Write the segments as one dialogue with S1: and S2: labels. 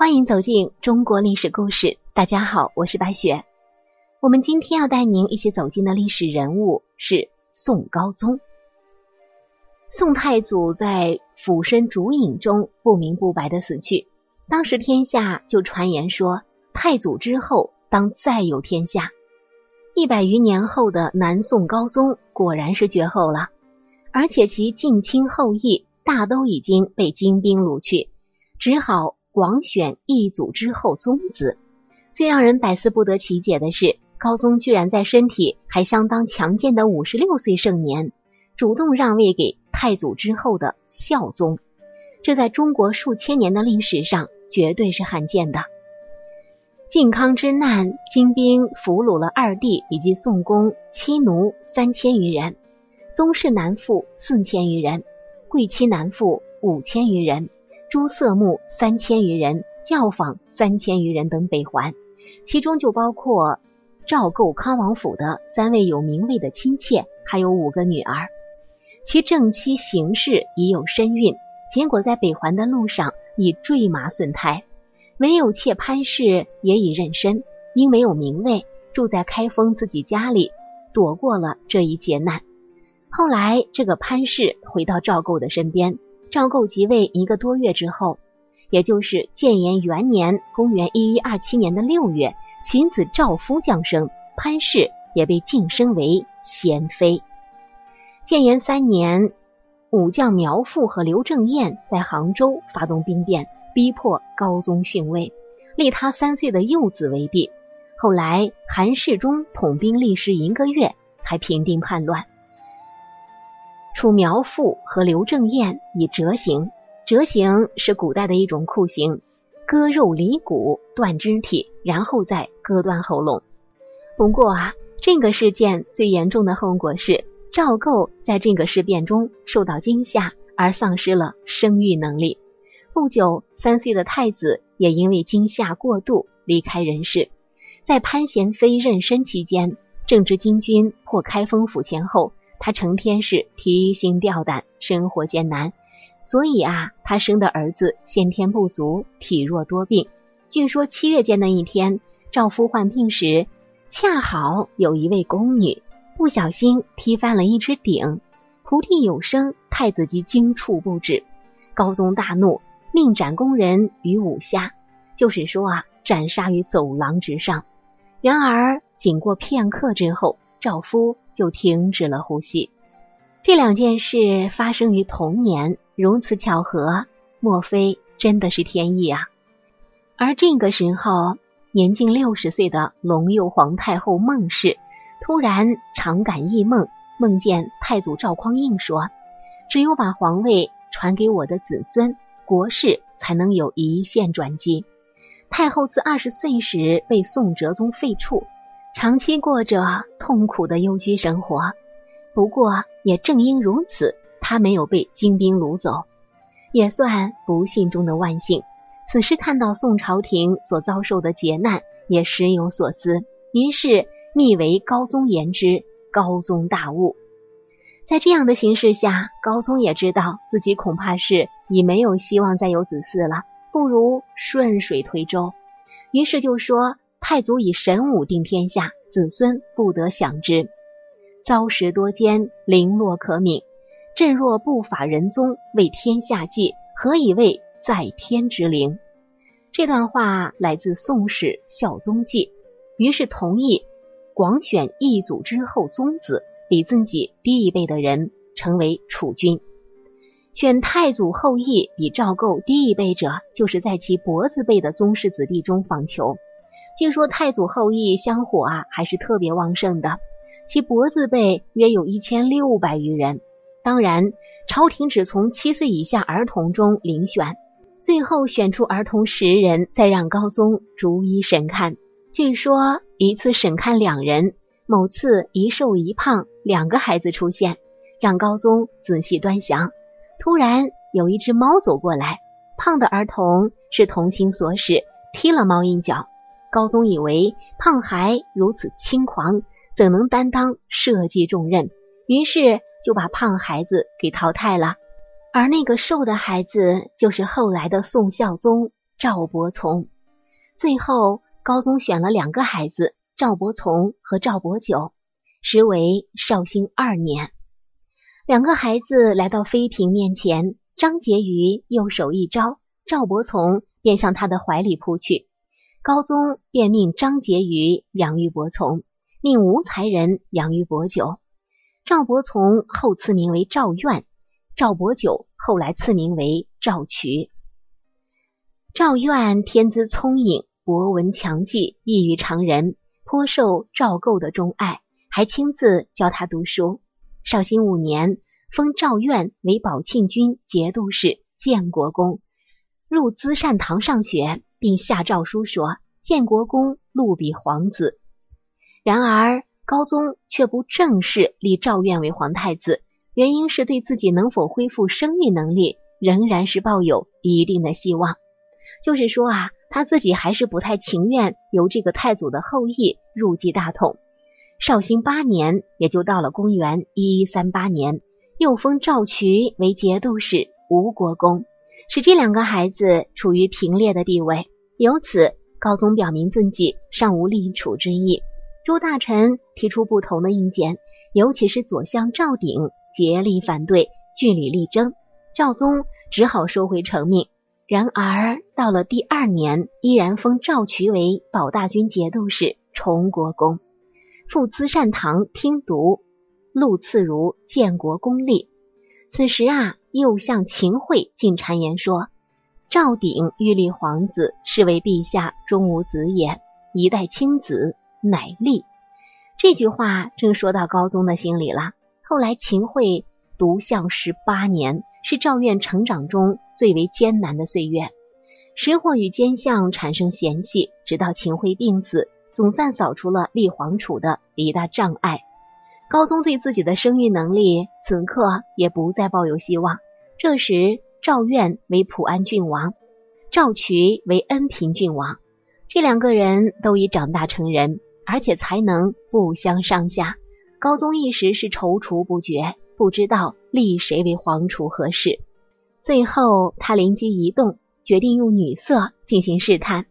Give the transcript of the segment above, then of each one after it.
S1: 欢迎走进中国历史故事。大家好，我是白雪。我们今天要带您一起走进的历史人物是宋高宗。宋太祖在俯身烛影中不明不白的死去，当时天下就传言说，太祖之后当再有天下。一百余年后的南宋高宗果然是绝后了，而且其近亲后裔大都已经被金兵掳去，只好。广选一祖之后宗子，最让人百思不得其解的是，高宗居然在身体还相当强健的五十六岁盛年，主动让位给太祖之后的孝宗，这在中国数千年的历史上绝对是罕见的。靖康之难，金兵俘虏了二弟以及宋公妻奴三千余人，宗室男妇四千余人，贵戚男妇五千余人。诸色目三千余人，教坊三千余人等北还，其中就包括赵构康王府的三位有名位的亲妾，还有五个女儿。其正妻邢氏已有身孕，结果在北还的路上已坠马损胎。唯有妾潘氏也已妊娠，因没有名位，住在开封自己家里，躲过了这一劫难。后来这个潘氏回到赵构的身边。赵构即位一个多月之后，也就是建炎元年（公元一一二七年的六月），秦子赵夫降生，潘氏也被晋升为贤妃。建炎三年，武将苗阜和刘正彦在杭州发动兵变，逼迫高宗逊位，立他三岁的幼子为帝。后来韩世忠统兵历时一个月，才平定叛乱。楚苗阜和刘正彦以折刑，折刑是古代的一种酷刑，割肉离骨、断肢体，然后再割断喉咙。不过啊，这个事件最严重的后果是赵构在这个事变中受到惊吓而丧失了生育能力。不久，三岁的太子也因为惊吓过度离开人世。在潘贤妃妊娠期间，正值金军破开封府前后。他成天是提心吊胆，生活艰难，所以啊，他生的儿子先天不足，体弱多病。据说七月间的一天，赵夫患病时，恰好有一位宫女不小心踢翻了一只鼎，菩提有声，太子即惊触不止。高宗大怒，命斩宫人于五下，就是说啊，斩杀于走廊之上。然而，仅过片刻之后，赵夫。就停止了呼吸。这两件事发生于同年，如此巧合，莫非真的是天意啊？而这个时候，年近六十岁的隆佑皇太后孟氏突然常感异梦，梦见太祖赵匡胤说：“只有把皇位传给我的子孙，国事才能有一线转机。”太后自二十岁时被宋哲宗废黜。长期过着痛苦的幽居生活，不过也正因如此，他没有被金兵掳走，也算不幸中的万幸。此时看到宋朝廷所遭受的劫难，也时有所思，于是密为高宗言之。高宗大悟，在这样的形势下，高宗也知道自己恐怕是已没有希望再有子嗣了，不如顺水推舟，于是就说。太祖以神武定天下，子孙不得享之。遭时多艰，零落可悯。朕若不法仁宗，为天下计，何以为在天之灵？这段话来自《宋史·孝宗记》，于是同意广选一祖之后宗子，比自己低一辈的人成为储君。选太祖后裔比赵构低一辈者，就是在其脖子辈的宗室子弟中访求。据说太祖后裔香火啊还是特别旺盛的，其脖子辈约有一千六百余人。当然，朝廷只从七岁以下儿童中遴选，最后选出儿童十人，再让高宗逐一审看。据说一次审看两人，某次一瘦一胖两个孩子出现，让高宗仔细端详。突然有一只猫走过来，胖的儿童是童心所使，踢了猫一脚。高宗以为胖孩如此轻狂，怎能担当社稷重任？于是就把胖孩子给淘汰了。而那个瘦的孩子，就是后来的宋孝宗赵伯从。最后，高宗选了两个孩子，赵伯从和赵伯久，时为绍兴二年。两个孩子来到妃嫔面前，张婕妤右手一招，赵伯从便向他的怀里扑去。高宗便命张婕妤养育伯从，命吴才人养育伯久。赵伯从后赐名为赵苑，赵伯久后来赐名为赵渠。赵苑天资聪颖，博闻强记，异于常人，颇受赵构的钟爱，还亲自教他读书。绍兴五年，封赵苑为宝庆军节度使、建国公，入资善堂上学，并下诏书说建国公禄比皇子。然而。高宗却不正式立赵苑为皇太子，原因是对自己能否恢复生育能力仍然是抱有一定的希望。就是说啊，他自己还是不太情愿由这个太祖的后裔入继大统。绍兴八年，也就到了公元一一三八年，又封赵渠为节度使、吴国公，使这两个孩子处于平列的地位。由此，高宗表明自己尚无立储之意。诸大臣提出不同的意见，尤其是左相赵鼎竭力反对，据理力争。赵宗只好收回成命。然而到了第二年，依然封赵渠为保大军节度使、崇国公，赴资善堂听读陆次如建国公立。此时啊，右相秦桧进谗言说：“赵鼎欲立皇子，是为陛下终无子也，一代亲子。”乃立这句话正说到高宗的心里了。后来秦桧独相十八年，是赵苑成长中最为艰难的岁月。时或与奸相产生嫌隙，直到秦桧病死，总算扫除了立皇储的一大障碍。高宗对自己的生育能力，此刻也不再抱有希望。这时，赵苑为普安郡王，赵渠为恩平郡王，这两个人都已长大成人。而且才能不相上下，高宗一时是踌躇不决，不知道立谁为皇储合适。最后他灵机一动，决定用女色进行试探。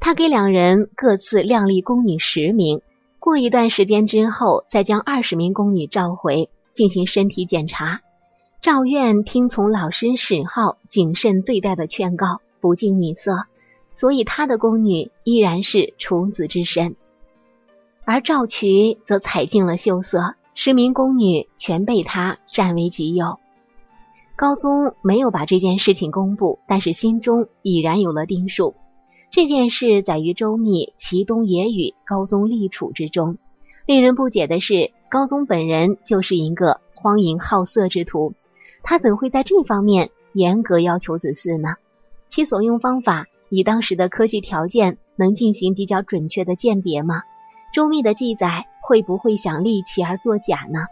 S1: 他给两人各自亮丽宫女十名，过一段时间之后，再将二十名宫女召回进行身体检查。赵苑听从老师史浩谨慎对待的劝告，不近女色，所以他的宫女依然是处子之身。而赵渠则采尽了秀色，十名宫女全被他占为己有。高宗没有把这件事情公布，但是心中已然有了定数。这件事载于周密《齐东野语》高宗立储之中。令人不解的是，高宗本人就是一个荒淫好色之徒，他怎会在这方面严格要求子嗣呢？其所用方法，以当时的科技条件，能进行比较准确的鉴别吗？周密的记载会不会想立其而作假呢？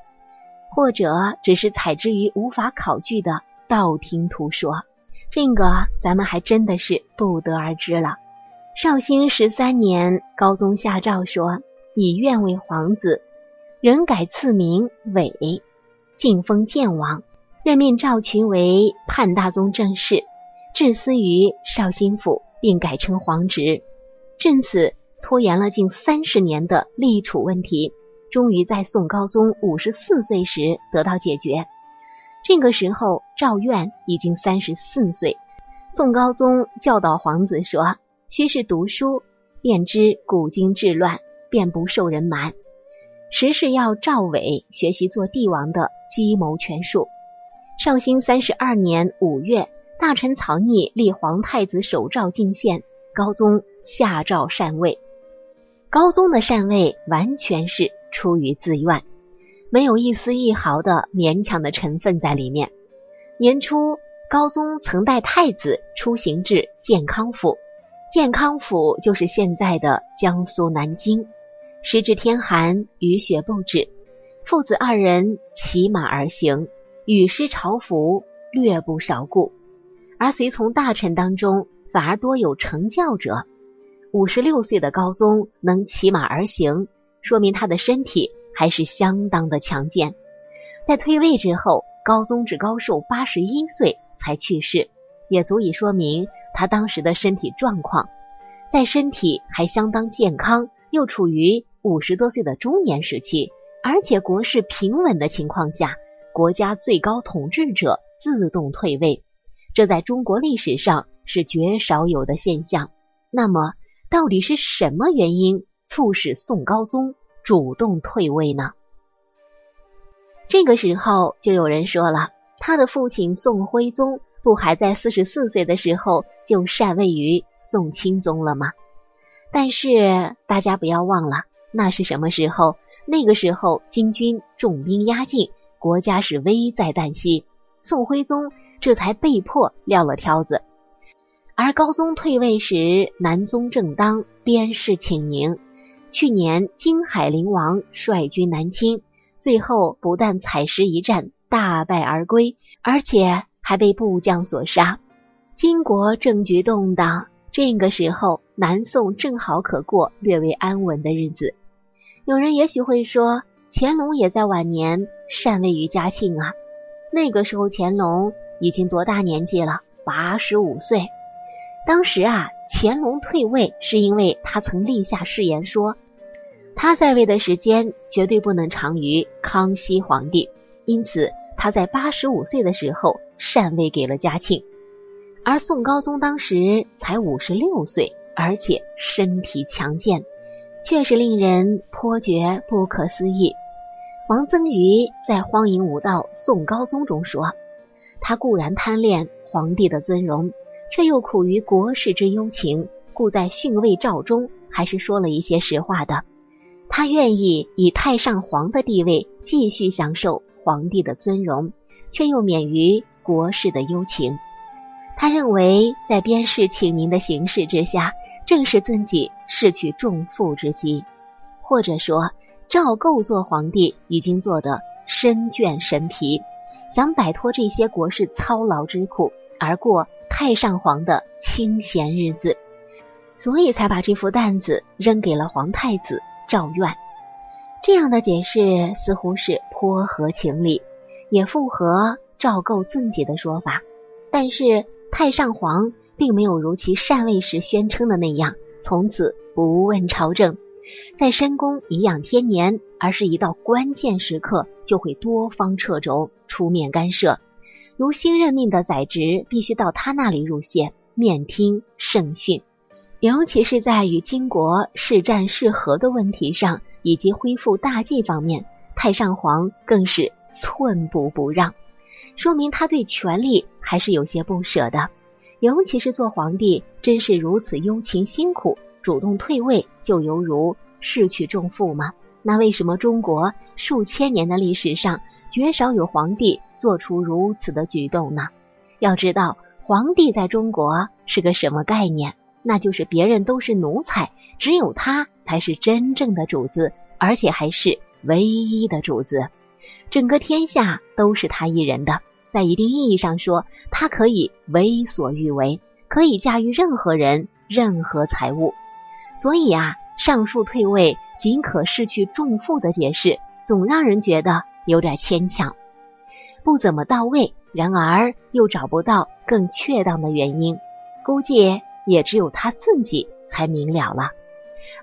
S1: 或者只是采之于无法考据的道听途说？这个咱们还真的是不得而知了。绍兴十三年，高宗下诏说，以愿为皇子，仍改赐名伟，晋封建王，任命赵群为叛大宗正室，置司于绍兴府，并改称皇职。至此。拖延了近三十年的立储问题，终于在宋高宗五十四岁时得到解决。这个时候，赵苑已经三十四岁。宋高宗教导皇子说：“须是读书，便知古今治乱，便不受人瞒。”时是要赵伟学习做帝王的计谋权术。绍兴三十二年五月，大臣曹逆立皇太子首诏进献，高宗下诏禅位。高宗的禅位完全是出于自愿，没有一丝一毫的勉强的成分在里面。年初，高宗曾带太子出行至建康府，健康府就是现在的江苏南京。时至天寒，雨雪不止，父子二人骑马而行，雨湿朝服，略不少顾。而随从大臣当中，反而多有成教者。五十六岁的高宗能骑马而行，说明他的身体还是相当的强健。在退位之后，高宗至高寿八十一岁才去世，也足以说明他当时的身体状况，在身体还相当健康，又处于五十多岁的中年时期，而且国事平稳的情况下，国家最高统治者自动退位，这在中国历史上是绝少有的现象。那么，到底是什么原因促使宋高宗主动退位呢？这个时候，就有人说了，他的父亲宋徽宗不还在四十四岁的时候就禅位于宋钦宗了吗？但是大家不要忘了，那是什么时候？那个时候金军重兵压境，国家是危在旦夕，宋徽宗这才被迫撂了挑子。而高宗退位时，南宗正当，边事请宁。去年金海陵王率军南侵。最后不但采石一战大败而归，而且还被部将所杀。金国政局动荡，这个时候南宋正好可过略为安稳的日子。有人也许会说，乾隆也在晚年禅位于嘉庆啊。那个时候乾隆已经多大年纪了？八十五岁。当时啊，乾隆退位是因为他曾立下誓言说。他在位的时间绝对不能长于康熙皇帝，因此他在八十五岁的时候禅位给了嘉庆。而宋高宗当时才五十六岁，而且身体强健，确实令人颇觉不可思议。王曾瑜在《荒淫无道宋高宗》中说：“他固然贪恋皇帝的尊荣，却又苦于国事之忧情，故在逊位诏中还是说了一些实话的。”他愿意以太上皇的地位继续享受皇帝的尊荣，却又免于国事的忧情。他认为，在边事请宁的形势之下，正是自己失去重负之机。或者说，赵构做皇帝已经做得身倦神疲，想摆脱这些国事操劳之苦，而过太上皇的清闲日子，所以才把这副担子扔给了皇太子。赵苑这样的解释似乎是颇合情理，也符合赵构自己的说法。但是太上皇并没有如其禅位时宣称的那样，从此不问朝政，在深宫颐养天年，而是一到关键时刻就会多方掣肘，出面干涉。如新任命的宰执，必须到他那里入谢，面听圣训。尤其是在与金国是战是和的问题上，以及恢复大计方面，太上皇更是寸步不让，说明他对权力还是有些不舍的。尤其是做皇帝，真是如此忧勤辛苦，主动退位就犹如失去重负吗？那为什么中国数千年的历史上绝少有皇帝做出如此的举动呢？要知道，皇帝在中国是个什么概念？那就是别人都是奴才，只有他才是真正的主子，而且还是唯一的主子。整个天下都是他一人的，在一定意义上说，他可以为所欲为，可以驾驭任何人、任何财物。所以啊，上述退位仅可失去重负的解释，总让人觉得有点牵强，不怎么到位。然而又找不到更确当的原因，估计。也只有他自己才明了了。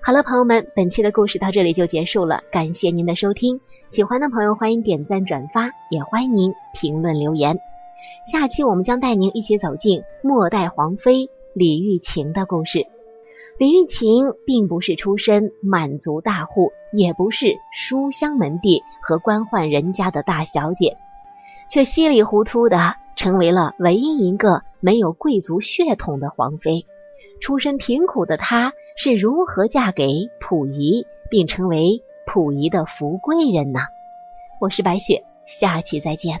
S1: 好了，朋友们，本期的故事到这里就结束了，感谢您的收听。喜欢的朋友欢迎点赞转发，也欢迎您评论留言。下期我们将带您一起走进末代皇妃李玉琴的故事。李玉琴并不是出身满族大户，也不是书香门第和官宦人家的大小姐，却稀里糊涂的成为了唯一一个没有贵族血统的皇妃。出身贫苦的她是如何嫁给溥仪，并成为溥仪的福贵人呢？我是白雪，下期再见。